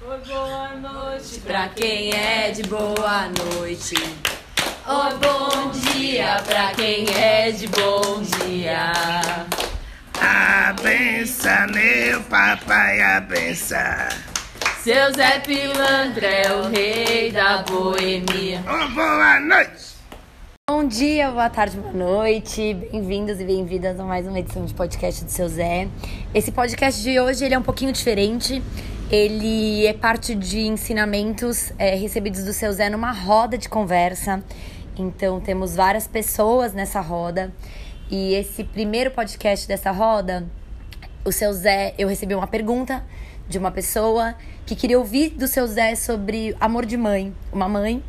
Oi, boa noite pra quem é de boa noite. Oi, bom dia pra quem é de bom dia. A benção, meu papai, a benção. Seu Zé Pilantra é o rei da boemia. Oh, boa noite. Bom dia, boa tarde, boa noite. Bem-vindos e bem-vindas a mais uma edição de podcast do Seu Zé. Esse podcast de hoje ele é um pouquinho diferente. Ele é parte de ensinamentos é, recebidos do Seu Zé numa roda de conversa. Então temos várias pessoas nessa roda. E esse primeiro podcast dessa roda, o Seu Zé, eu recebi uma pergunta de uma pessoa que queria ouvir do Seu Zé sobre amor de mãe, uma mãe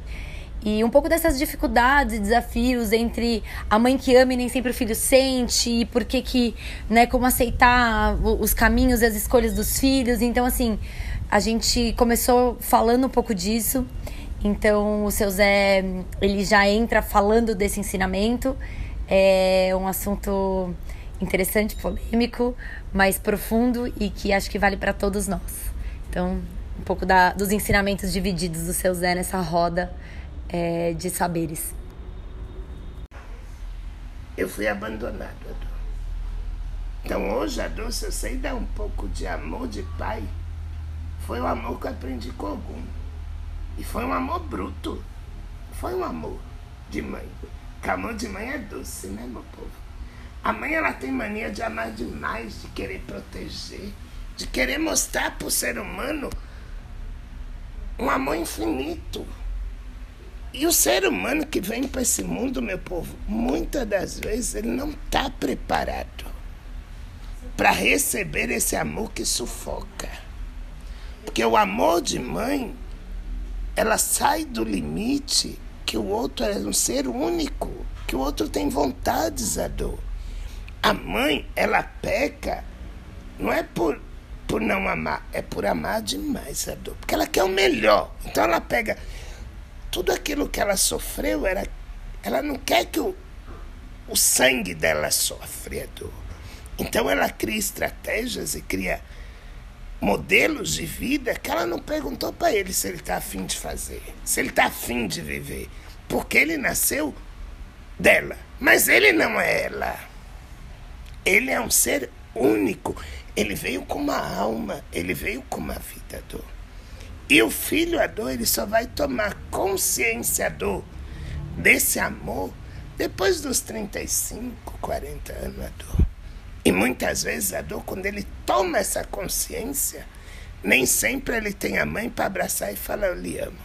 e um pouco dessas dificuldades e desafios entre a mãe que ama e nem sempre o filho sente, e por que que, né, como aceitar os caminhos e as escolhas dos filhos. Então, assim, a gente começou falando um pouco disso. Então, o seu Zé, ele já entra falando desse ensinamento. É um assunto interessante, polêmico, mas profundo e que acho que vale para todos nós. Então, um pouco da, dos ensinamentos divididos do seu Zé nessa roda é, de saberes. Eu fui abandonado, Adô. Então hoje, Adô, se eu sei dar um pouco de amor de pai, foi o amor que eu aprendi com algum. E foi um amor bruto. Foi um amor de mãe. Porque amor de mãe é doce, né, meu povo? A mãe, ela tem mania de amar demais, de querer proteger, de querer mostrar para o ser humano um amor infinito. E o ser humano que vem para esse mundo, meu povo, muitas das vezes ele não está preparado para receber esse amor que sufoca. Porque o amor de mãe, ela sai do limite que o outro é um ser único, que o outro tem vontades, a dor. A mãe, ela peca, não é por, por não amar, é por amar demais a dor. Porque ela quer o melhor. Então ela pega tudo aquilo que ela sofreu, era, ela não quer que o, o sangue dela sofra dor. Então ela cria estratégias e cria modelos de vida que ela não perguntou para ele se ele está afim de fazer, se ele está afim de viver. Porque ele nasceu dela, mas ele não é ela. Ele é um ser único. Ele veio com uma alma, ele veio com uma vida dor. E o filho a dor, ele só vai tomar consciência dor desse amor depois dos 35, 40 anos a dor. E muitas vezes a dor, quando ele toma essa consciência, nem sempre ele tem a mãe para abraçar e falar eu lhe amo.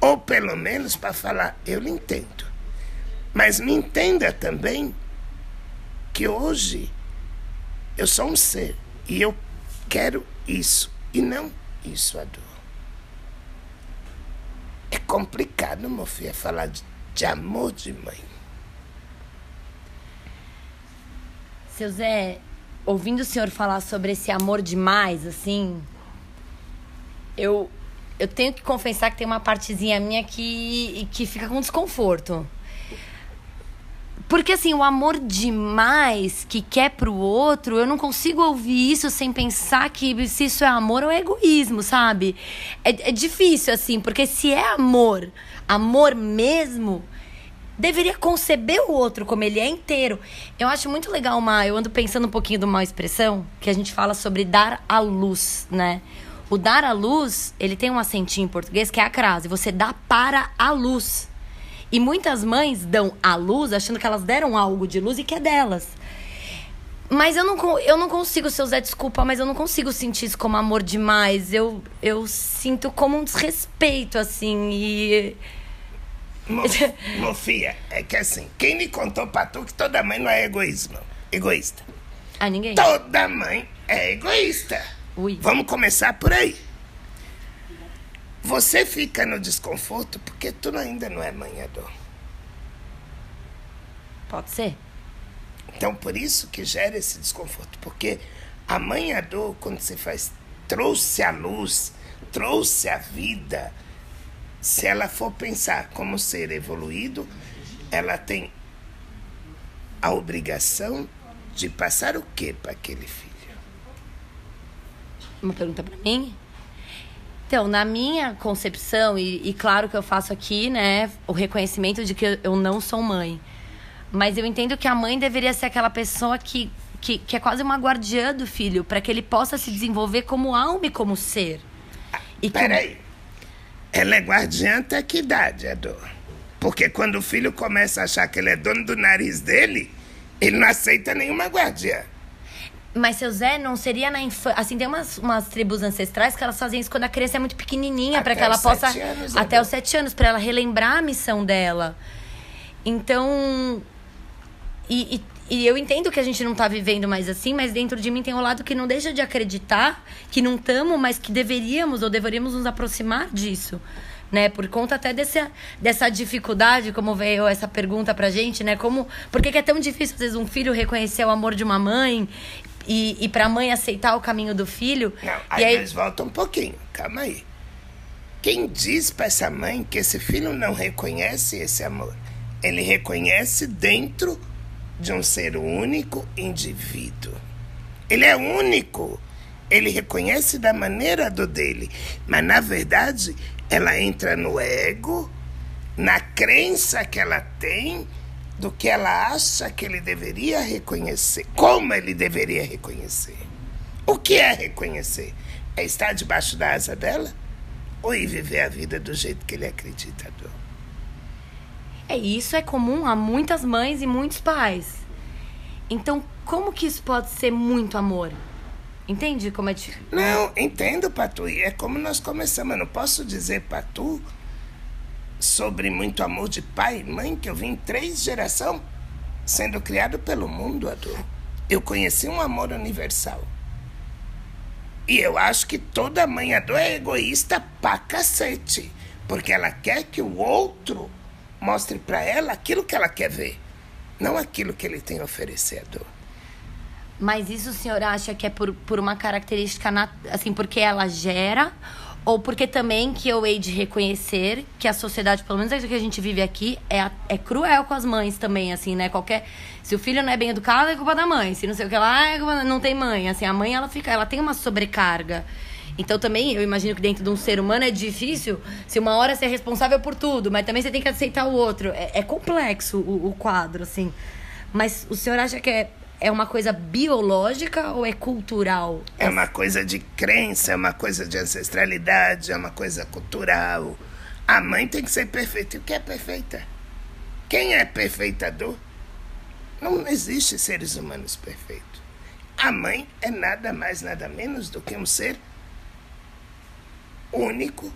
Ou pelo menos para falar eu lhe entendo. Mas me entenda também que hoje eu sou um ser e eu quero isso e não isso a dor. É complicado, meu filho, falar de, de amor de mãe. Seu Zé, ouvindo o senhor falar sobre esse amor demais, assim, eu, eu tenho que confessar que tem uma partezinha minha que, que fica com desconforto. Porque assim, o amor demais que quer pro outro, eu não consigo ouvir isso sem pensar que se isso é amor ou é egoísmo, sabe? É, é difícil, assim, porque se é amor, amor mesmo, deveria conceber o outro como ele é inteiro. Eu acho muito legal uma. Eu ando pensando um pouquinho de uma expressão que a gente fala sobre dar à luz, né? O dar à luz, ele tem um acentinho em português que é a crase. Você dá para a luz. E muitas mães dão a luz achando que elas deram algo de luz e que é delas. Mas eu não, eu não consigo, seu Zé, desculpa, mas eu não consigo sentir isso como amor demais. Eu, eu sinto como um desrespeito, assim, e. Mofia, é que assim, quem me contou pra tu que toda mãe não é egoísmo, egoísta? Ah, ninguém? Toda mãe é egoísta. Ui. Vamos começar por aí. Você fica no desconforto porque tu ainda não é manhador. Pode ser. Então, por isso que gera esse desconforto. Porque a manhador, quando você faz, trouxe a luz, trouxe a vida. Se ela for pensar como ser evoluído, ela tem a obrigação de passar o que para aquele filho? Uma pergunta para mim? Então, na minha concepção, e, e, claro que eu faço aqui, né, o reconhecimento de que eu não sou mãe. Mas eu entendo que a mãe deveria ser aquela pessoa que, que, que é quase uma guardiã do filho, para que ele possa se desenvolver como alma e como ser. E Peraí. Ela é guardiã até que idade, Ador? Porque quando o filho começa a achar que ele é dono do nariz dele, ele não aceita nenhuma guardiã. Mas seu Zé não seria na infância. Assim, tem umas, umas tribos ancestrais que elas fazem isso quando a criança é muito pequenininha, para que ela possa. Anos, até né? os sete anos, para ela relembrar a missão dela. Então. E, e, e, eu entendo que a gente não tá vivendo mais assim, mas dentro de mim tem um lado que não deixa de acreditar que não estamos, mas que deveríamos ou deveríamos nos aproximar disso. Né, por conta até desse, dessa dificuldade, como veio essa pergunta pra gente, né? Como, por que, que é tão difícil, às vezes, um filho reconhecer o amor de uma mãe e, e para a mãe aceitar o caminho do filho. Não, aí, aí nós volta um pouquinho, calma aí. Quem diz para essa mãe que esse filho não reconhece esse amor? Ele reconhece dentro de um ser único indivíduo. Ele é único. Ele reconhece da maneira do dele. Mas, na verdade, ela entra no ego, na crença que ela tem do que ela acha que ele deveria reconhecer, como ele deveria reconhecer. O que é reconhecer? É estar debaixo da asa dela ou ir viver a vida do jeito que ele acredita? É, isso é comum a muitas mães e muitos pais. Então, como que isso pode ser muito amor? Entende como é difícil? Não, entendo, Patu. E é como nós começamos. Eu não posso dizer, Patu, sobre muito amor de pai e mãe, que eu vim três gerações sendo criado pelo mundo, Ador. Eu conheci um amor universal. E eu acho que toda mãe Ador é egoísta pra cacete. Porque ela quer que o outro mostre para ela aquilo que ela quer ver, não aquilo que ele tem a oferecer, Ador. Mas isso o senhor acha que é por, por uma característica, assim, porque ela gera ou porque também que eu hei de reconhecer que a sociedade, pelo menos é que a gente vive aqui, é, é cruel com as mães também, assim, né? Qualquer. Se o filho não é bem educado, é culpa da mãe. Se não sei o que lá, é culpa, não tem mãe. Assim, a mãe, ela fica, ela tem uma sobrecarga. Então também, eu imagino que dentro de um ser humano é difícil se uma hora você é responsável por tudo, mas também você tem que aceitar o outro. É, é complexo o, o quadro, assim. Mas o senhor acha que é é uma coisa biológica ou é cultural? É uma coisa de crença, é uma coisa de ancestralidade, é uma coisa cultural. A mãe tem que ser perfeita. E o que é perfeita? Quem é perfeitador? Não existe seres humanos perfeitos. A mãe é nada mais, nada menos do que um ser único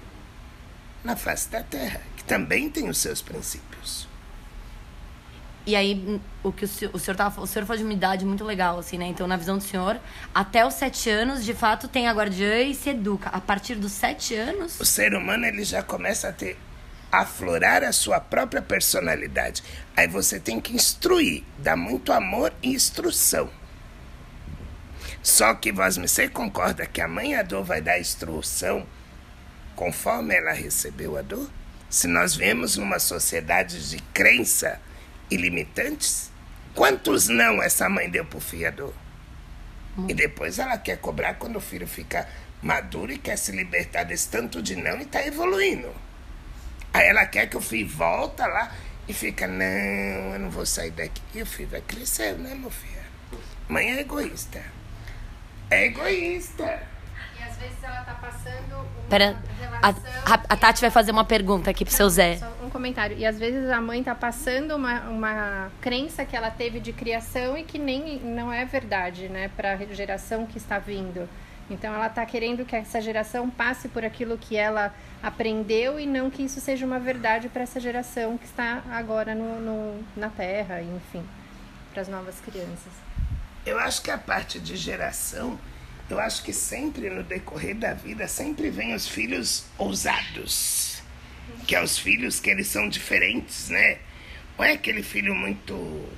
na face da Terra, que também tem os seus princípios. E aí, o que o senhor, o senhor tava, o senhor foi de uma idade muito legal, assim, né? Então, na visão do senhor, até os sete anos, de fato, tem a guardiã e se educa. A partir dos sete anos... O ser humano, ele já começa a ter... aflorar a sua própria personalidade. Aí você tem que instruir, dar muito amor e instrução. Só que vós me sei concorda que a mãe a dor vai dar instrução conforme ela recebeu a dor? Se nós vemos numa sociedade de crença ilimitantes? Quantos não essa mãe deu pro fiador? Hum. E depois ela quer cobrar quando o filho fica maduro e quer se libertar desse tanto de não e tá evoluindo. Aí ela quer que o filho volta lá e fica, não, eu não vou sair daqui. E o filho vai crescer, né, meu filho? Mãe é egoísta. É egoísta às vezes ela tá passando uma Pera, a, a, Tati vai fazer uma pergunta aqui pro seu Zé. Comentário. E às vezes a mãe tá passando uma, uma crença que ela teve de criação e que nem não é verdade, né, para a geração que está vindo. Então ela está querendo que essa geração passe por aquilo que ela aprendeu e não que isso seja uma verdade para essa geração que está agora no, no na Terra, enfim, para as novas crianças. Eu acho que a parte de geração eu acho que sempre no decorrer da vida sempre vem os filhos ousados, que é os filhos que eles são diferentes, né? Ou é aquele filho muito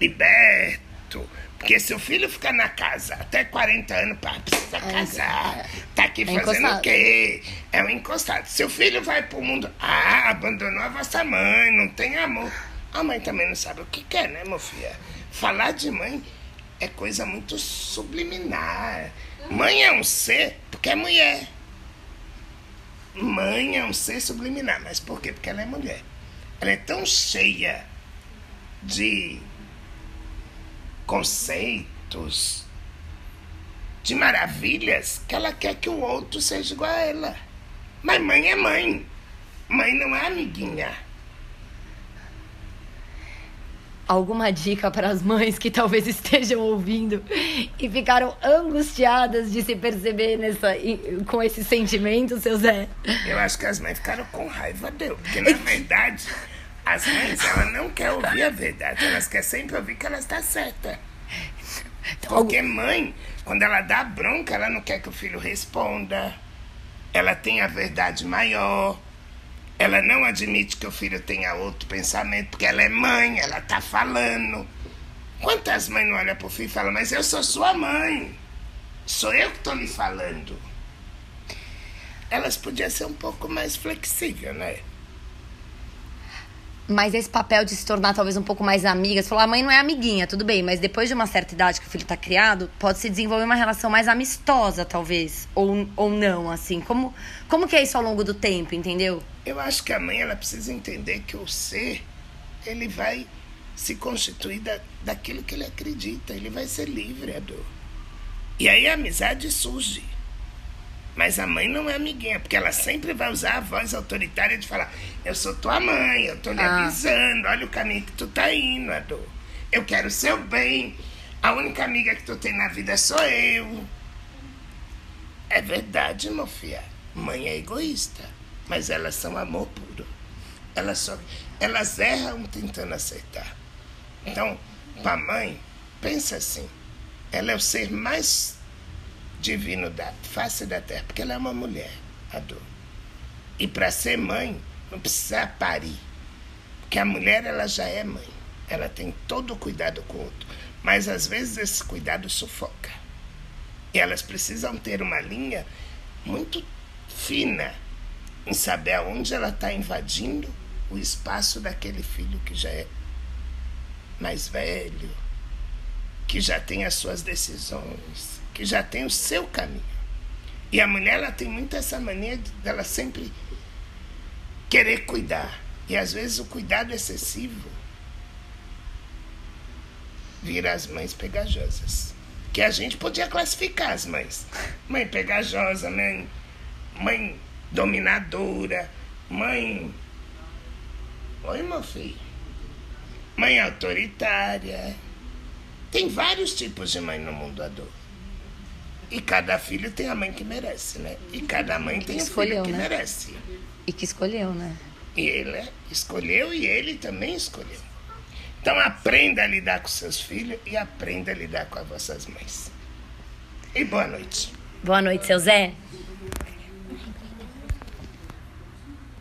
liberto, porque se o filho ficar na casa até 40 anos, pá, precisa é, casar, é. tá aqui é fazendo encostado. o quê? É um encostado. Se o filho vai pro mundo, ah, abandonou a vossa mãe, não tem amor. A mãe também não sabe o que quer, né, meu filho? Falar de mãe é coisa muito subliminar. Mãe é um ser porque é mulher. Mãe é um ser subliminar. Mas por quê? Porque ela é mulher. Ela é tão cheia de conceitos, de maravilhas, que ela quer que o outro seja igual a ela. Mas mãe é mãe. Mãe não é amiguinha. Alguma dica para as mães que talvez estejam ouvindo e ficaram angustiadas de se perceber nessa, com esse sentimento, seu Zé? Eu acho que as mães ficaram com raiva dele, porque na verdade as mães elas não querem ouvir a verdade, elas querem sempre ouvir que ela está certa. Porque mãe, quando ela dá bronca, ela não quer que o filho responda. Ela tem a verdade maior. Ela não admite que o filho tenha outro pensamento, porque ela é mãe, ela tá falando. Quantas mães não olham pro filho e falam, mas eu sou sua mãe. Sou eu que tô lhe falando. Elas podiam ser um pouco mais flexíveis, né? Mas esse papel de se tornar talvez um pouco mais amiga, você falou, a mãe não é amiguinha, tudo bem, mas depois de uma certa idade que o filho tá criado, pode se desenvolver uma relação mais amistosa, talvez, ou, ou não, assim. Como, como que é isso ao longo do tempo, entendeu? Eu acho que a mãe, ela precisa entender que o ser, ele vai se constituir da, daquilo que ele acredita, ele vai ser livre, Adô. E aí a amizade surge. Mas a mãe não é amiguinha, porque ela sempre vai usar a voz autoritária de falar: Eu sou tua mãe, eu tô lhe ah. avisando, olha o caminho que tu tá indo, Adô. Eu quero o seu bem. A única amiga que tu tem na vida sou eu. É verdade, meu filho. Mãe é egoísta, mas elas são amor puro. Elas, só, elas erram tentando acertar. Então, pra mãe, pensa assim: ela é o ser mais divino da face da terra, porque ela é uma mulher, a dor. E para ser mãe, não precisa parir. Porque a mulher, ela já é mãe. Ela tem todo o cuidado com o outro. Mas às vezes esse cuidado sufoca. E elas precisam ter uma linha muito fina em saber aonde ela está invadindo o espaço daquele filho que já é mais velho, que já tem as suas decisões, que já tem o seu caminho. E a mulher ela tem muito essa mania dela de, sempre querer cuidar. E às vezes o cuidado excessivo vira as mães pegajosas. Que a gente podia classificar as mães. Mãe pegajosa, mãe, mãe dominadora, mãe. Oi, meu filho. Mãe autoritária. Tem vários tipos de mãe no mundo adulto. E cada filho tem a mãe que merece, né? E cada mãe tem o filho que né? merece. E que escolheu, né? E ele escolheu e ele também escolheu. Então aprenda a lidar com seus filhos e aprenda a lidar com as vossas mães. E boa noite. Boa noite, seu Zé.